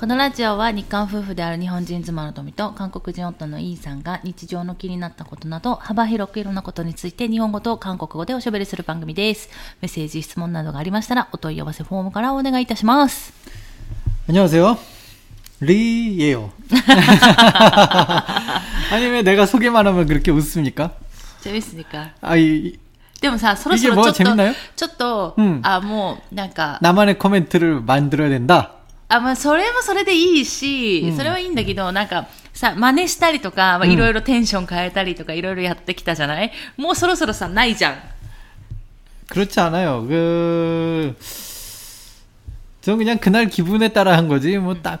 このラジオは日韓夫婦である日本人妻の富と韓国人夫のイーさんが日常の気になったことなど幅広くいろんなことについて日本語と韓国語でおしゃべりする番組です。メッセージ、質問などがありましたらお問い合わせフォームからお願いいたします。 안녕하세요. 리예요. 아니 왜 내가 소개만 하면 그렇게 웃습니까? 재밌으니까. 아, 이, でもさ、そろそろ 이게 ちょ 뭐가 っと 재밌나요? 、ちょっと、うんあ、もう、なんか、 나만의 코멘트를 만들어야 된다. あ、まあ、それもそれでいいし、うんそれはいいんだけど、なんか、さ、真似したりとか、まあ、うんいろいろテンション変えたりとか、いろいろやってきたじゃないもうそろそろさ、ないじゃん。 그렇지 않아요. 그, 저 그냥 그날 기분에 따라 한 거지. 뭐 딱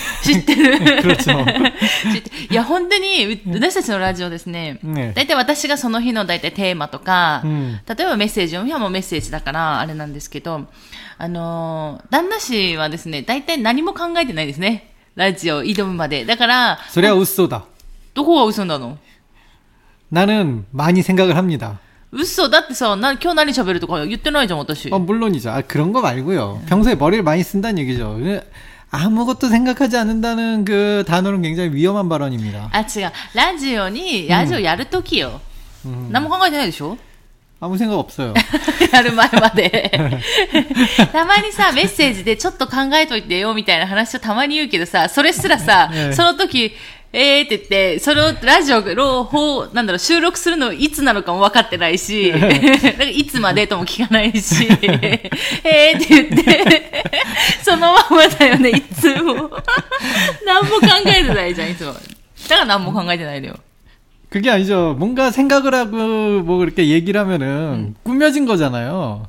知ってる。 그렇죠. 知っていや、本当に、う私たちのラジオですね。 네. 大体私がその日の大体テーマとか、うん例えばメッセージ、読みはもうメッセージだから、あれなんですけど、あのー旦那氏はですね、大体何も考えてないですね。ラジオ挑むまで。だから、 소리야 웃소다. どこが嘘なの 나는 많이 생각을 합니다. 嘘だってさ、な今日何喋るとか言ってないじゃん、私。 어, 물론이죠. 아, 그런 거 말고요. 평소에 머리를 많이 쓴다는 얘기죠. 그 아무것도 생각하지 않는다는 그 단어는 굉장히 위험한 발언입니다. あ、違う。ラジオに、ラジオやるときよ。 음, 何も考えてないでしょ 아무 생각 없어요. やる前まで。たまにさ、メッセージでちょっと考えといてよみたいな話をたまに言うけどさ、それすらさ、ええその時、 えーって言って、それをラジオを、ほうなんだろう、収録するのいつなのかも分かってないし、なんかいつまでとも聞かないし、えーって言って、そのままだよね、いつも。何も考えてないじゃん、いつも。だから何も考えてないのよ。 그게 아니죠. 뭔가 생각을 하고 뭐 그렇게 얘기를 하면은 꾸며진 거잖아요.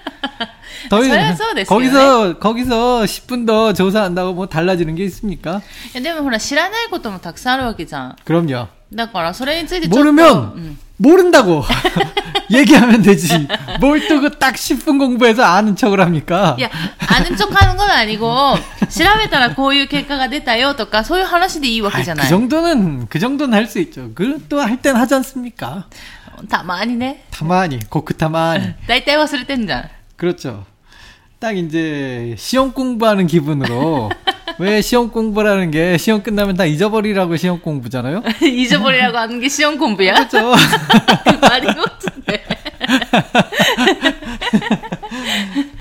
더 아, 이상 저야そうですよね 거기서 거기서 10분 더 조사한다고 뭐 달라지는 게 있습니까? いやでもほら、知らないこともたくさんあるわけじゃん。 그럼요. だから、それについてちょっと。 모르면 うん、 모른다고 얘기하면 되지. 뭘 또 그 딱 10분 공부해서 아는 척을 합니까? いや、あのちょかんごなにこう、調べたらこういう結果が出たよとか、そういう話でいいわけ 아이, じゃ 그 ない。 정도는 그 정도는 할 수 있죠. 그 또 할 땐 하지 않습니까? たまにね。 타마니, 고크 타마니. 大体忘れてんじゃん。 그렇죠. 딱 이제 시험 공부하는 기분으로 왜 시험 공부라는 게 시험 끝나면 다 잊어버리라고 시험 공부잖아요. 잊어버리라고 하는 게 시험 공부야? 그렇죠. 말이 같은데.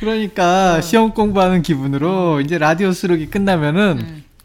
그러니까 시험 공부하는 기분으로 이제 라디오 수록이 끝나면은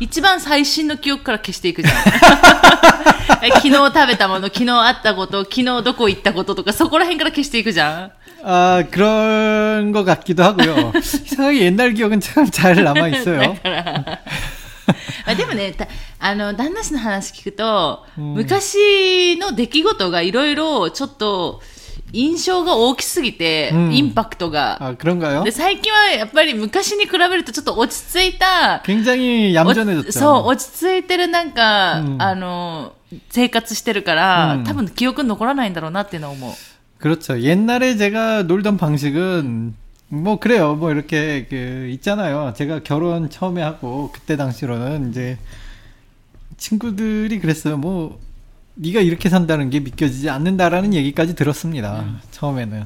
一番最新の記憶から消していくじゃん。え昨日食べたもの、昨日会ったこと、昨日どこ行ったこととか、そこら辺から消していくじゃん。 아 그런 것 같기도 하고요. 이상하게 옛날 기억은 참 잘 남아 있어요. あでもね、たあの、旦那氏の話聞くと、うん昔の出来事がいろいろちょっと 印象が大きすぎて、うんインパクトが。 아 그런가요? で、最近はやっぱり昔に比べるとちょっと落ち着いた、 굉장히 お 얌전해졌죠. そう、落ち着いてるなんか、うんあの、生活してるから、うん多分記憶に残らないんだろうなっていうのは思う。 그렇죠. 옛날에 제가 놀던 방식은 뭐 그래요. 뭐 이렇게 그 있잖아요. 제가 결혼 처음에 하고 그때 당시로는 이제 친구들이 그랬어요. 뭐 네가 이렇게 산다는 게 믿겨지지 않는다라는 얘기까지 들었습니다. 처음에는.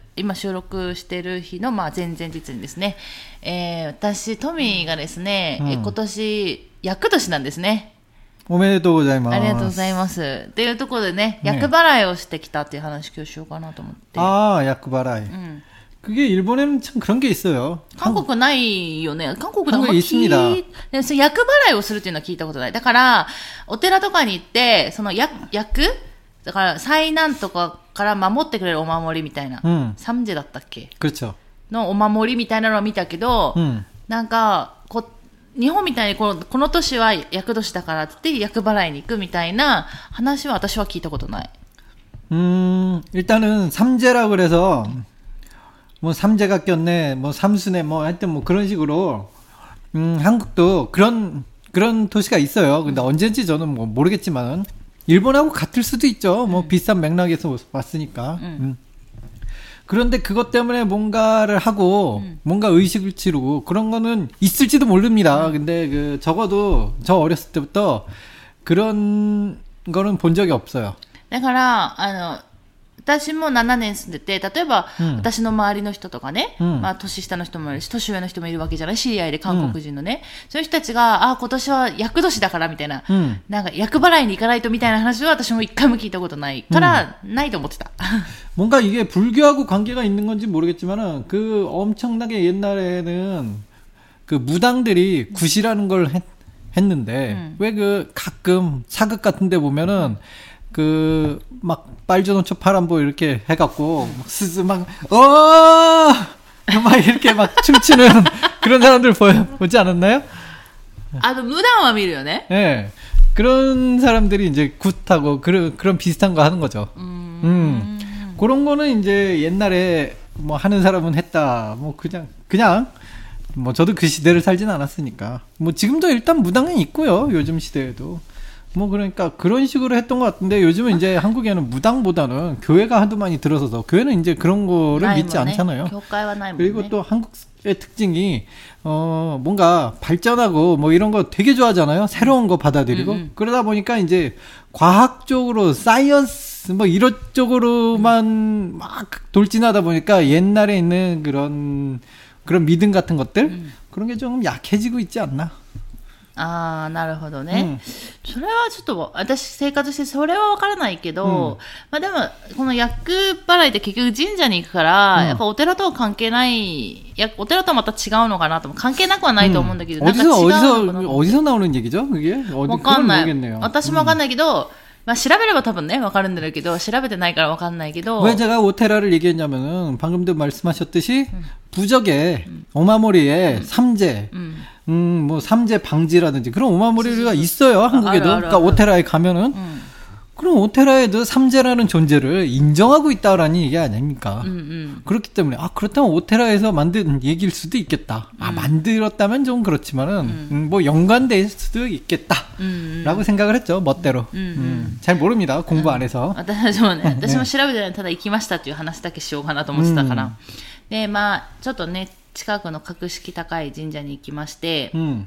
今収録してる日の、まあ、前々日にですね、えー私、トミーがですね、うんえ今年、厄年なんですね。 오메데토 고자이마스. ありがとうございます。っていうところでね、ね厄払いをしてきたっていう話今日しようかなと思って。 아, 야쿠바라이. うん。 그게 일본에는 참 그런 게 있어요. 韓国ないよね。韓国であんま韓国있습니다 聞いでその厄払いをするっていうのは聞いたことない。だから、お寺とかに行って、その厄、厄 だから、災難とかから守ってくれるお守りみたいな。うんサムジェだったっけ 그렇죠. のお守りみたいなのを見たけど、 음. なんか、こ日本みたいにこのこの年は厄年だからって言って厄払いに行くみたいな話は私は聞いたことない。 음, 일단은 삼재라 그래서 뭐 삼재가 꼈네, 뭐 삼수네, 뭐 하여튼 뭐 그런 식으로 음, 한국도 그런 그런 도시가 있어요. 근데 언제인지 저는 뭐 모르겠지만은 일본하고 같을 수도 있죠. 뭐 비슷한 맥락에서 왔으니까. 음. 그런데 그것 때문에 뭔가를 하고 뭔가 의식을 치르고 그런 거는 있을지도 모릅니다. 근데 그 적어도 저 어렸을 때부터 그런 거는 본 적이 없어요. だから、あの、 私も7年住んでて、例えば、うん私の周りの人とかね、うんまあ、年下の人もいるし、年上の人もいるわけじゃない知り合いで韓国人のね、そういう人たちが、あ、今年は厄年だからみたいな、 음. なんか厄払いに行かないとみたいな話は私も一回も聞いたことないから、ないと思ってた。 뭔가 이게 불교하고 관계가 있는 건지 모르겠지만은 그 엄청나게 옛날에는 그 무당들이 굿이라는 걸 했, 는데 음. 왜 그 가끔 사극 같은 데 보면은 그 막 빨주노초 파란보 이렇게 해갖고 막 스스 막어막 이렇게 막 춤추는 그런 사람들 보여 보지 않았나요? あの、無断は見るよね。 예. 그런 사람들이 이제 굿하고 그런 그런 비슷한 거 하는 거죠. うん。 음. 그런 거는 이제 옛날에 뭐 하는 사람은 했다. 뭐 그냥 그냥 뭐 저도 그 시대를 살진 않았으니까. 뭐 지금도 일단 무당은 있고요. 요즘 시대에도. 뭐 그러니까 그런 식으로 했던 것 같은데 요즘은 이제 한국에는 무당보다는 교회가 한두 많이 들어서서 교회는 이제 그런 거를 믿지 않잖아요. 그리고 또 한국의 특징이 어 뭔가 발전하고 뭐 이런 거 되게 좋아하잖아요. 새로운 거 받아들이고 음. 그러다 보니까 이제 과학적으로 사이언스 뭐 이런 쪽으로만 음. 막 돌진하다 보니까 옛날에 있는 그런 그런 믿음 같은 것들 음. 그런 게 좀 약해지고 있지 않나. ああ、なるほどうねん。それはちょっと、私生活してそれはわからないけど、まあでも、この厄払いって結局神社に行くから、うんやっぱお寺とは関係ない、やお寺とはまた違うのかなと思う。関係なくはないと思うんだけど、なんか違う 어디서 のか 어디서 なと思う 어디서 나오는 얘기죠? 그게 어디 わか 그건 んない。 모르겠네요. 私もわかんないけど、まあ調べれば多分ね、わかるんだろうけど、調べてないからわかんないけど、 왜 제가 오테라를 얘기했냐면은 방금도 말씀하셨듯이 부적에 오마모리에 삼재 うん。 음, 뭐 삼재 방지라든지 그런 오마모리가 있어요 한국에도. 알아, 알아, 그러니까 알아. 오테라에 가면은 うん。 그럼 오테라에도 삼재라는 존재를 인정하고 있다라는 얘기 아닙니까? うんうん。 그렇기 때문에 아 그렇다면 오테라에서 만든 얘기일 수도 있겠다. 아 만들었다면 좀 그렇지만은 음, 뭐 연관될 수도 있겠다. うん。 라고 생각을 했죠 멋대로. 음, 음, 잘 모릅니다 공부 안 해서. 私もね、私も調べてないただ行きましたっていう話だけしようかなと思ってたから。で、まあ、ちょっとね、 近くの格式高い神社に行きまして、 음.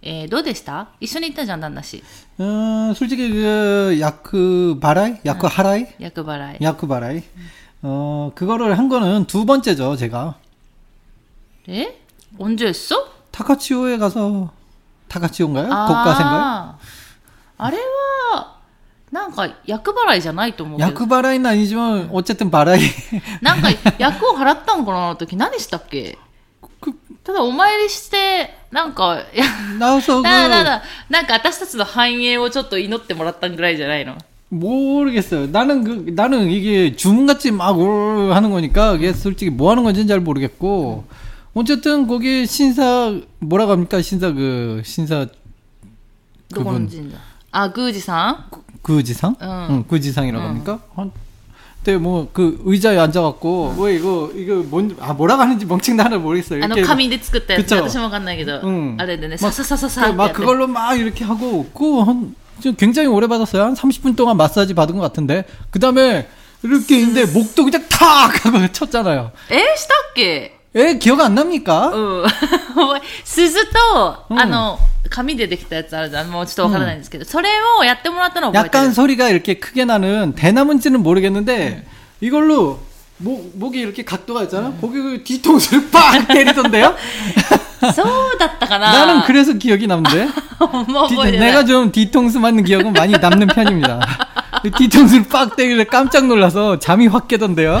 えーどうでした一緒に行ったじゃん、旦那氏。 어, 솔직히 그 야크 바라이, 야크 하라이, 厄払い。 야크 바라이. 어 그거를 한 거는 두 번째죠 제가. え언제했어 타카치오에 가서 타카치오인가요? 고가센가요? あーあれは、なんか、厄払いじゃないと思うけど。 야크 바라이는 아니지만 어쨌든 바라이. なんか、厄を払ったのかなあの時何したっけ 그 ただお参りして、なんか、いや、 나와서 だだ 그 だ、なんか私たちの繁栄をちょっと祈ってもらったぐらいじゃないの 모르겠어요. 나는 그 나는 이게 주문같이 막 올- 하는 거니까 이게 솔직히 뭐 하는 건지는 잘 모르겠고 어쨌든 거기 신사 뭐라고 합니까 신사 그 신사 どこの神社あ、宮司さん 구지상? 응. 응, 구지상이라고 합니까? 한- 그때 뭐 그 의자에 앉아갖고 왜 이거 이거 뭔아 뭐라고 하는지 멍청 나는 모르겠어요. 아, 이렇게 카미데 아, 네, 네, 네. 그때 아저씨만 아래네 사사사사사 막 그걸로 막 이렇게 하고 웃고 한 굉장히 오래 받았어요. 한 30분 동안 마사지 받은 것 같은데 그 다음에 이렇게 있는데 음. 목도 그냥 탁 하고 쳤잖아요. 에? 시다게 け 에 기억 안 납니까? うん。鈴と、うんあの、紙でできたやつあるじゃん。もうちょっとわからないんですけど、それをやってもらったのを覚えてる。 약간 소리가 이렇게 크게 나는 대나무인지는 모르겠는데 이걸로 목 목이 이렇게 각도가 있잖아. 거기 그 뒤통수를 빡 때리던데요? そうだったかな 나는 그래서 기억이 남는데. もう 뒤- 覚えてない。 내가 좀 뒤통수 맞는 기억은 많이 남는 편입니다. 뒤통수를 빡 때리길래 깜짝 놀라서 잠이 확 깨던데요.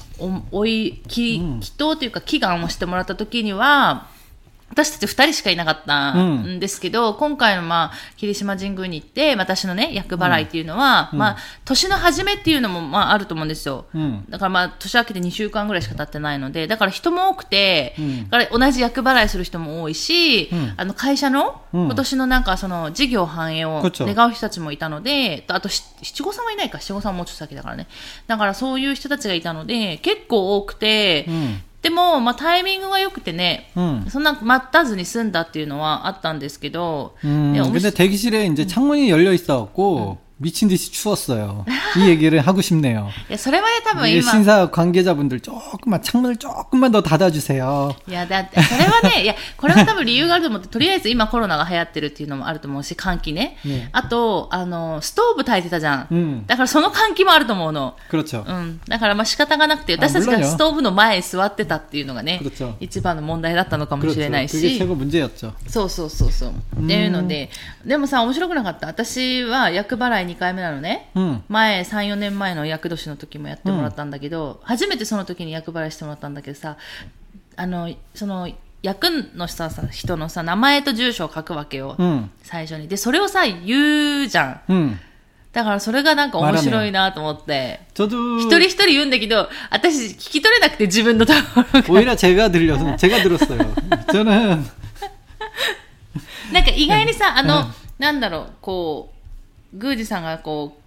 お、おい、き、うん。祈祷というか祈願をしてもらった時には、私たち二人しかいなかったんですけど、今回のまあ、霧島神宮に行って、私のね、厄払いっていうのは、うん。まあ、年の初めっていうのもまああると思うんですよ。うん。だからまあ、年明けて2週間ぐらいしか経ってないので、だから人も多くて、うん。だから同じ厄払いする人も多いし、うん。あの会社のうん。今年のなんかその事業繁栄を願う人たちもいたので、あとし七五三はいないか、七五三はもうちょっと先だからね。だからそういう人たちがいたので、結構多くて、 음, でも、まあタイミングが良くてね、 음. そんな待たずに済んだっていうのはあったんですけど、 음, 네, 근데 대기실에 이제 창문이 열려 있어갖고 미친 듯이 추웠어요. 이 얘기를 하고 싶네요. いや、それはね、多分 이게 今、 신사 관계자분들 조금만 창문을 조금만 더 닫아주세요. いや、だって、それはね、いや、これは多分理由があると思って、とりあえず今コロナが流行ってるっていうのもあると思うし、換気ね。ねあと、あの、ストーブ焚いてたじゃん。 음, だからその換気もあると思うの。 그렇죠. うん。だからまあ仕方がなくて、私たちが 물론요 ストーブの前に座ってたっていうのがね 그렇죠 、一番の問題だったのかもし 그렇죠. れない 그게 し。 최고 문제였죠. そうそうそうそう。っていうので、でもさ、面白くなかった。私は厄払い 2回目なのね。 음, 前、3、4年前の厄年の時もやってもらったんだけど、初めてその時に厄払いしてもらったんだけどさ、あの、その、役のさ、さ人のさ、名前と住所を書くわけよ。 음, 最初に。で、それをさ、言うじゃん。 음. だからそれがなんか面白いなと思って。 저도 一人一人言うんだけど、私聞き取れなくて自分のところが。 오히려 제가 들려서 제가 들었어요. 저는 なんか意外にさ、あの、うんなんだろう、こう、 宮司さんがこ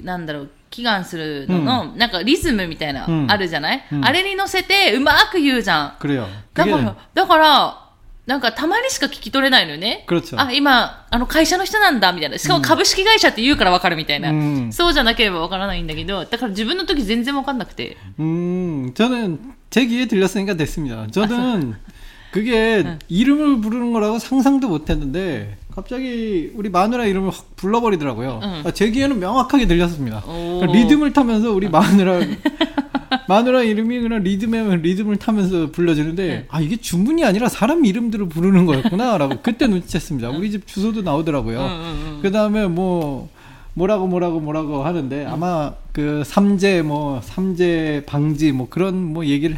う、なんだろう、祈願するのの、なんかリズムみたいな、うんあるじゃない、うんあれに乗せてうまく言うじゃん。 그래요. だ 그게 から、だから、なんかたまにしか聞き取れないのよね。 그렇죠. あ、今、あの会社の人なんだ、みたいな。しかも株式会社って言うからわかるみたいな。うんそうじゃなければわからないんだけど、だから自分の時全然わかんなくて。 음, 저는 제 귀에 들렸으니까 됐습니다. 저는 그게 이름을 부르는 거라고 상상도 못 했는데 갑자기 우리 마누라 이름을 확 불러버리더라고요. 응. 아, 제 귀에는 명확하게 들렸습니다. 오. 그러니까 리듬을 타면서 우리 마누라 마누라 이름이 그냥 리듬에 리듬을 타면서 불러지는데 아 이게 주문이 아니라 사람 이름들을 부르는 거였구나라고 그때 눈치챘습니다. 우리 집 주소도 나오더라고요. 그 다음에 뭐 뭐라고 뭐라고 뭐라고 하는데 아마 그 삼재 뭐 삼재 방지 뭐 그런 뭐 얘기를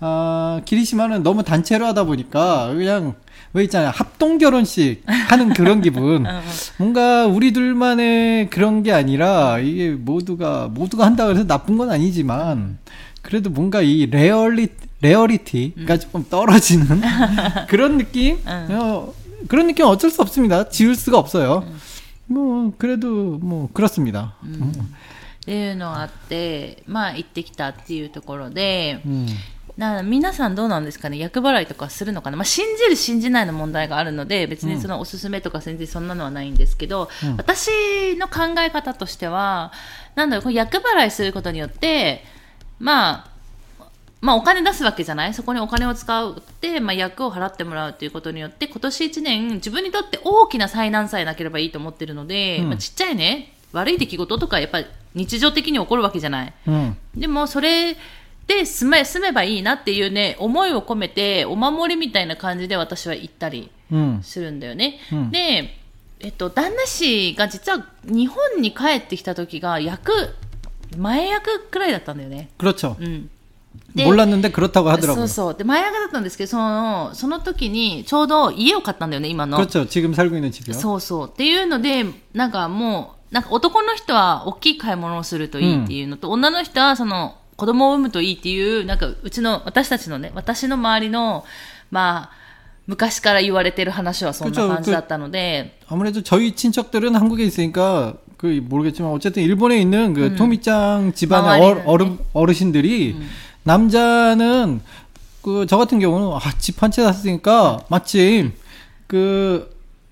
아, 기리시마는 너무 단체로 하다 보니까 그냥 왜 있잖아요. 합동 결혼식 하는 그런 기분. 뭔가 우리 둘만의 그런 게 아니라 이게 모두가, 모두가 한다고 해서 나쁜 건 아니지만 그래도 뭔가 이 레얼리, 레얼리티가 조금 떨어지는 그런 느낌? 어, 그런 느낌 어쩔 수 없습니다. 지울 수가 없어요. 뭐, 그래도 뭐, 그렇습니다. っていうのがあって、まあ行ってきたっていうところで、 음. な皆さんどうなんですかね？厄払いとかするのかな、まあ、信じる信じないの問題があるので別にそのおすすめとか全然そんなのはないんですけど、私の考え方としてはなんだろう厄払いすることによってまあまあお金出すわけじゃない？そこにお金を使うって、まあ、役を払ってもらうということによって今年1年自分にとって大きな災難さえなければいいと思ってるので、うん。まあ、ちっちゃいね悪い出来事とかやっぱり日常的に起こるわけじゃない？ 음. でもそれで住め住めばいいなっていうね思いを込めてお守りみたいな感じで私は行ったり 음. するんだよね。うんで、えっと、旦那氏が実は日本に帰ってきた時が役前役くらいだったんだよね。 그렇죠. うん、で 몰랐는데 그렇다고 そ 하더라고요. うそうで前役だったんですけどそのその時にちょうど家を買ったんだよね今の。 그렇죠. 지금 살고 있는 집이요. そうそう。っていうので、なんかもう、なんか男の人は大きい買い物をするといいっていうのと、女の人はその 子供を産むといいっていう、なんかうちの、私たちのね、私の周りの、まあ、昔から言われてる話はそんな感じだったので、 아무래도 저희 친척들은 한국에 있으니까 그 모르겠지만 어쨌든 일본에 있는 그 토미짱 집안의 마을에는, 어, 어르, 어르신들이 남자는 그 저 같은 경우는 아, 집 한 채 샀으니까 마침 그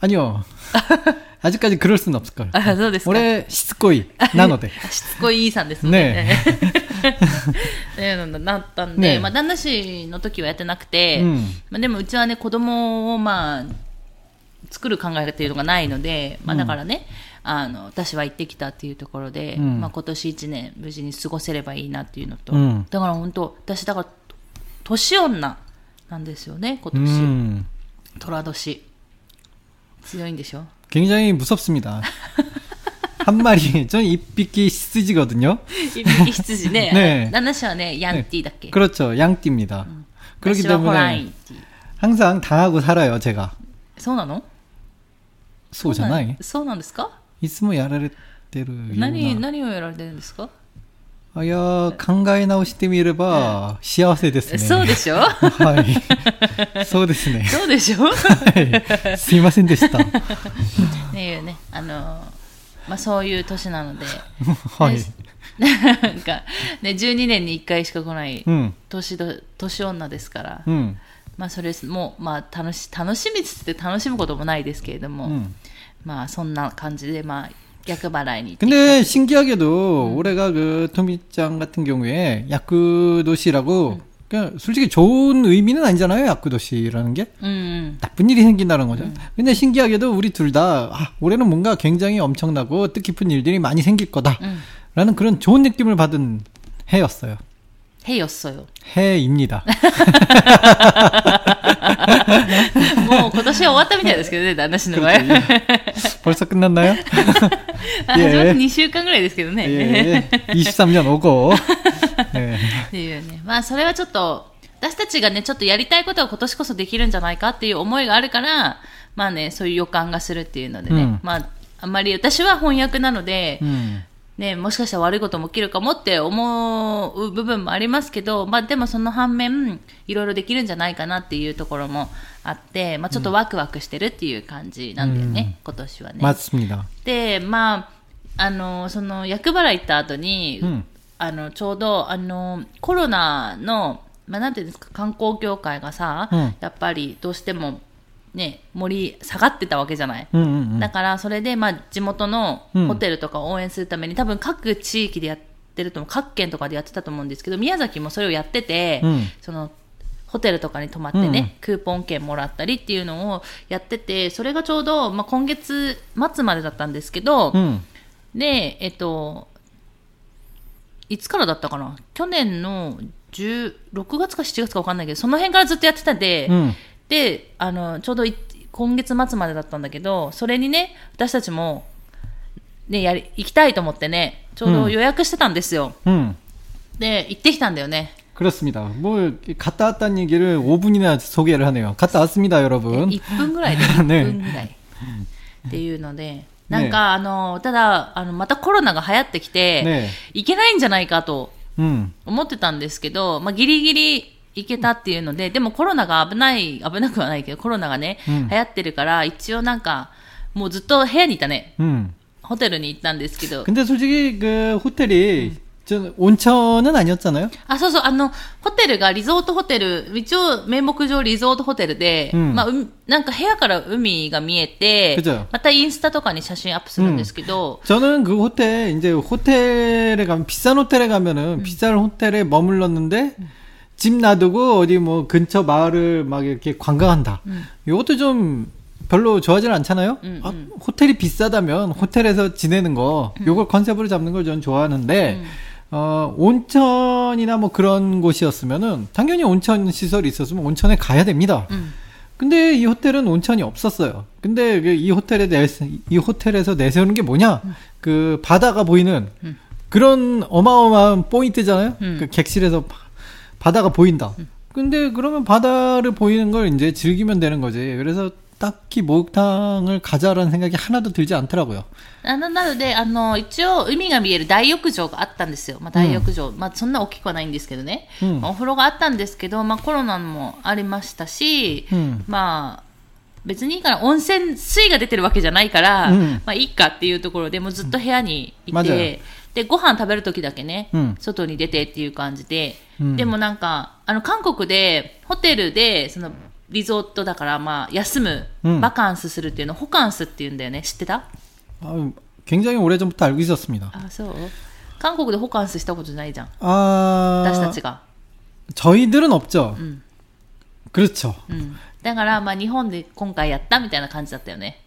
아니요. 아직까지 그럴 수는 없을 거예요. あ、そうですか。 올해 시스코이 나노데. しつこいいいさんですもんね。ねっていうのになったんで、ねまあ、旦那氏の時はやってなくて、うんまあ、でもうちはね、子供をまあ、作る考えっていうのがないので、まあ、だからね、あの、私は行ってきたっていうところで、うんまあ、今年一年無事に過ごせればいいなっていうのと、うんだから本当、私だから、年女なんですよね、今年。 음, 虎年。 強いんでしょ 굉장히 무섭습니다. 한 마리, 전 입비키 시스지거든요. 一匹羊ね。ね旦那氏はね、ヤンティだっけ、 그렇죠. 양띠입니다. 그렇기 私はホライ 때문에 ンティ。 항상 당하고 살아요, 제가. そうなの 소잖아요. そうなんですか 있으면 야라레테르. 何、何をやられてるんですか いや考え直してみれば幸せですね。そうでしょ？はい。そうですね。そうでしょ？はい。すいませんでした。っていうね、あのまあ、そういう年なので。はい。なんか、ね、12年に1回しか来ない年,、うん、年女ですから、うん、まあ、それも、まあ、楽し楽しみつつ楽しむこともないですけれども、うん、まあ、そんな感じで、まあ、 야크바라인이. 근데 신기하게도 음. 올해가 그 토미짱 같은 경우에 야쿠도시라고 음. 그러니까 솔직히 좋은 의미는 아니잖아요 야쿠도시라는 게 음, 음. 나쁜 일이 생긴다는 거죠. 음. 근데 신기하게도 우리 둘다 아, 올해는 뭔가 굉장히 엄청나고 뜻깊은 일들이 많이 생길 거다라는 음. 그런 좋은 느낌을 받은 해였어요. へいよっそよ。 해입니다. もう今年は終わったみたいですけどね、旦那氏の場合。 벌써 끝났나요? あ始まってえ2週間ぐらいですけどね。 예. 23년 오고. 네. っていうね。まあ、それはちょっと、私たちがね、ちょっとやりたいことが今年こそできるんじゃないかっていう思いがあるから、まあね、そういう予感がするっていうのでね。うんまあ、あんまり私は翻訳なので、 음. ね、もしかしたら悪いことも起きるかもって思う部分もありますけど、まあでもその反面、いろいろできるんじゃないかなっていうところもあって、まあちょっとワクワクしてるっていう感じなんだよね、今年はね。 맞습니다. で、まあ、あの、その、厄払い行った後に、うんあの、ちょうど、あの、コロナの まあ、なんていうんですか、観光業界がさ、うんやっぱりどうしても、 ね、盛り下がってたわけじゃない。うんうんうん。だから、それで、まあ、地元のうんホテルとかを応援するために、多分各地域でやってると思う、各県とかでやってたと思うんですけど、宮崎もそれをやってて、うんその、ホテルとかに泊まってね、クーポン券もらったりっていうのをやってて、それがちょうど、まあ、今月末までだったんですけど、うん。で、えっと、いつからだったかな？去年の10 6月か7月か分かんないけど、その辺からずっとやってたんで、うん。で、あの、ちょうどい今月末までだったんだけど、それにね、私たちも、ね、やり、行きたいと思ってね、ちょうど予約してたんですよ。 음. で、行ってきたんだよね。 그렇습니다. 뭐 갔다 왔다는 얘기를 5분이나 소개를 하네요. 갔다 왔습니다, 여러분. 1分ぐらいで、1ね分ぐらい。っていうので、なんか、あの、ただ、あの、またコロナが流行ってきて、ね行けないんじゃないかと 음. 思ってたんですけど、まあ、ギリギリ 行けたっていうので、でもコロナが危ない、危なくはないけど、コロナがね、うん流行ってるから、一応なんか、もうずっと部屋にいたね。 음. ホテルに行ったんですけど、 근데 솔직히 그 호텔이 저 온천은 아니었잖아요. あ、そうそう、あの、ホテルがリゾートホテル、一応名目上リゾートホテルで、うんまあ、うなんか部屋から海が見えて그죠、またインスタとかに写真アップするんですけど、 저는 그 호텔 이제 호텔에 가면 비싼 호텔에 가면은 비싼 호텔에 머물렀는데 집 놔두고 어디 뭐 근처 마을을 막 이렇게 관광한다. 이것도 좀 별로 좋아하지는 않잖아요. 음, 아, 호텔이 비싸다면 호텔에서 지내는 거 요걸 컨셉으로 잡는 걸 저는 좋아하는데 어 온천이나 뭐 그런 곳이었으면은 당연히 온천 시설이 있었으면 온천에 가야 됩니다. 근데 이 호텔은 온천이 없었어요. 근데 그이 호텔에 내, 이 호텔에서 내세우는 게 뭐냐? 그 바다가 보이는 음. 그런 어마어마한 포인트잖아요. 음. 그 객실에서 바- 바다가 보인다. 근데 그러면 바다를 보이는 걸 이제 즐기면 되는 거지. 그래서 딱히 목욕탕을 가자라는 생각이 하나도 들지 않더라고요. あのなので、あの、一応、海が見える大浴場があったんですよ。まあ、大浴場。まあ、そんな大きくはないんですけどね。うんまあお風呂があったんですけど、まあ、コロナもありましたし、うんまあ、別にいいかな、温泉水が出てるわけじゃないから、うんまあ、いいかっていうところでもうずっと部屋にいまあじゃあて、で、ご飯食べるときだけね、うん外に出てっていう感じで、 うんでもなんか、あの、韓国で、ホテルで、その、リゾートだから、まあ、休む、うんバカンスするっていうのをホカンスっていうんだよね。知ってた 아, 굉장히 오래전부터 알고 있었습니다. あ、そう韓国でホカンスしたことないじゃん。 아, 私たちが。 저희들은 없죠. 음. 그렇죠. うん。だから、まあ、日本で今回やったみたいな感じだったよね。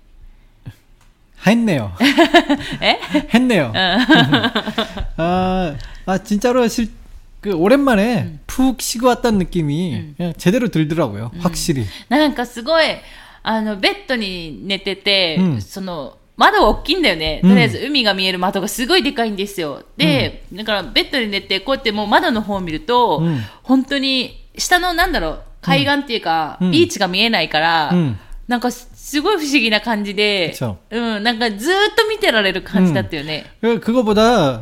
했네요. え 했네요. 아, 아, 진짜로 실, 그, 오랜만에 푹 쉬고 왔다는 느낌이 그냥 제대로 들더라고요. 확실히. なんかすごい、あの、ベッドに寝てて、うんその、窓が大きいんだよね。うんとりあえず海が見える窓がすごいでかいんですよ。で、だからベッドに寝て、こうやってもう窓の方を見ると、うん本当に、下のなんだろう、海岸っていうか、うんビーチが見えないから、うんなんかすごい不思議な感じで 그쵸 、うん、なんかずーっと見てられる感じだったよね。 그- 그거보다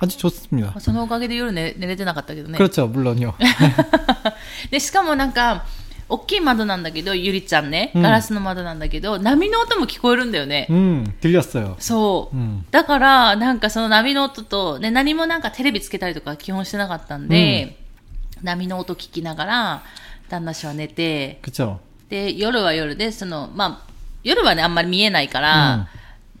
아주 좋습니다. まあそのおかげで夜寝寝れてなかったけどね。 그렇죠. 물론요. で、しかもなんか、大きい窓なんだけど、ゆりちゃんね、うんガラスの窓なんだけど、波の音も聞こえるんだよね。 음, 들렸어요. そう。 음. だから、なんかその波の音と、ね、何もなんかテレビつけたりとか基本してなかったんで、波の音聞きながら、旦那氏は寝て、 그쵸. で、夜は夜で、その、まあ、夜はね、あんまり見えないから、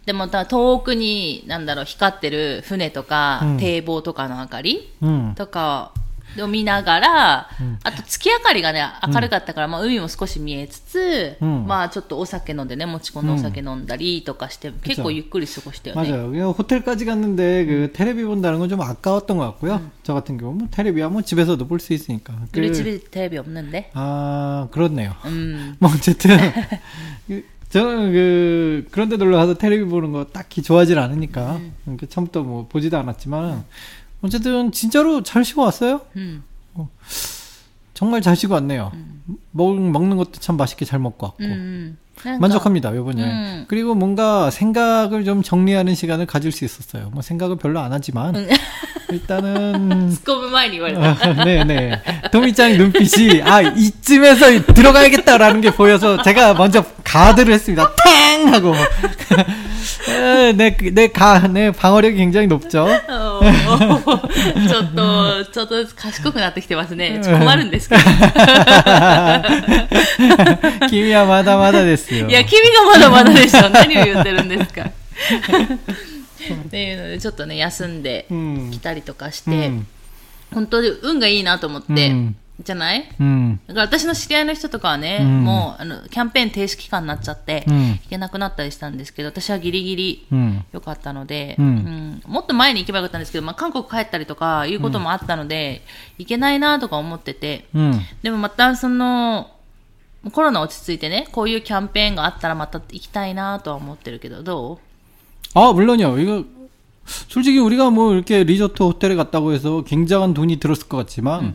でもた遠くに、なんだろう、光ってる船とか、うん堤防とかの明かり 음. とかを見ながら、うんあと月明かりがね、明るかったから、まあ海も少し見えつつ、うんまあちょっとお酒飲んでね、持ち込んでお酒飲んだりとかして、結構ゆっくり過ごしたよね。 맞아요. 그냥 호텔까지 갔는데 그 테레비 본다는 건 좀 아까웠던 것 같고요. 저 같은 경우 뭐 테레비야 뭐 집에서도 볼 수 있으니까. 우리 그- 집에 테레비 없는데? 아 그렇네요. うん。 뭐 어쨌든 그, 저는 그 그런 데 놀러 가서 테레비 보는 거 딱히 좋아하지 않으니까 음. 처음부터 뭐 보지도 않았지만 어쨌든 진짜로 잘 쉬고 왔어요. 음. 어, 정말 잘 쉬고 왔네요. 음. 먹, 먹는 것도 참 맛있게 잘 먹고 왔고 음, 음. 그러니까. 만족합니다 요번 여행. 음. 그리고 뭔가 생각을 좀 정리하는 시간을 가질 수 있었어요. 뭐 생각을 별로 안 하지만 일단은 스코브만 이걸. 네네 도미짱 눈빛이 아 이쯤에서 들어가야겠다라는 게 보여서 제가 먼저 가드를 했습니다. 탱! 하고. 에, 내, 내 가, 내 방어력이 굉장히 높죠. おーちょっと、ちょっと賢くなってきてますね。ちょっと困るんですけど。 김이야, 마다, 마다 됐어요. いや、君がまだまだでしょ。何を言ってるんですか。っていうので、ちょっとね、休んで 음, 来たりとかして、 음, 本当に運がいいなと思って、うん じゃない 음, だから私の知り合いの人とかはね、うんもうあのキャンペーン停止期間になっちゃって、 음, 行けなくなったりしたんですけど、私はギリギリ 음, 良かったので、うんうんもっと前に行けばよかったんですけど、まあ、韓国帰ったりとかいうこともあったので、行けないなとか思ってて、 음. でもまたその、コロナ落ち着いてね、こういうキャンペーンがあったらまた行きたいなとは思ってるけど、ど 아, 물론이요. 이거, 솔직히 우리가 뭐 이렇게 리조트 호텔에 갔다고 해서 굉장한 돈이 들었을 것 같지만,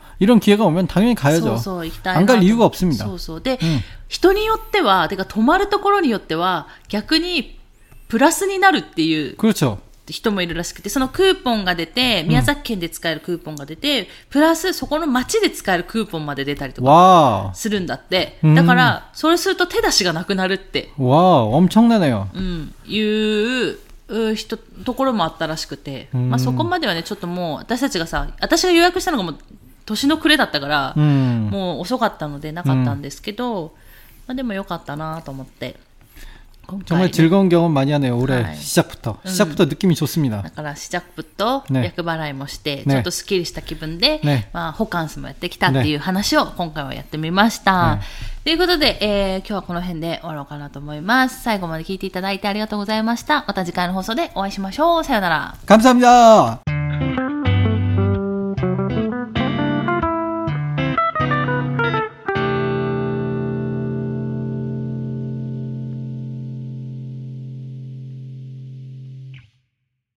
이런 기회가 오면 당연히 そ 가야죠. うそう、行きたいな 안 と 갈 이유가 없습니다. そうそう。で、うん人によっては、てか泊まるところによっては、逆にプラスになるっていう 그렇죠. 人もいるらしくて、そのクーポンが出て、宮崎県で使えるクーポンが出て、プラスそこの街で使えるクーポンまで出たりとか 와, するんだって。うんだから、それすると手出しがなくなるって、 와, 엄청나네요. うん、いう、う人、ところもあったらしくて、うんまあそこまではね、ちょっともう、私たちがさ、私が予約したのがもう、 年の暮れだったから、 음. もう遅かったのでなかったんですけど、まあでもよかったなと思って、今回 정말 ね、 즐거운 경험 많이 하네요. 올해 네. 시작부터. 시작부터 느낌이 좋습니다. だから試着とね厄払いもして、ねちょっとスッキリした気分で、ねまあ、ホカンスもやってきたっていう話を今回はやってみました。ということで、えー今日はこの辺で終わろうかなと思います。最後まで聞いていただいてありがとうございました。また次回の放送でお会いしましょう。さよなら。 감사합니다.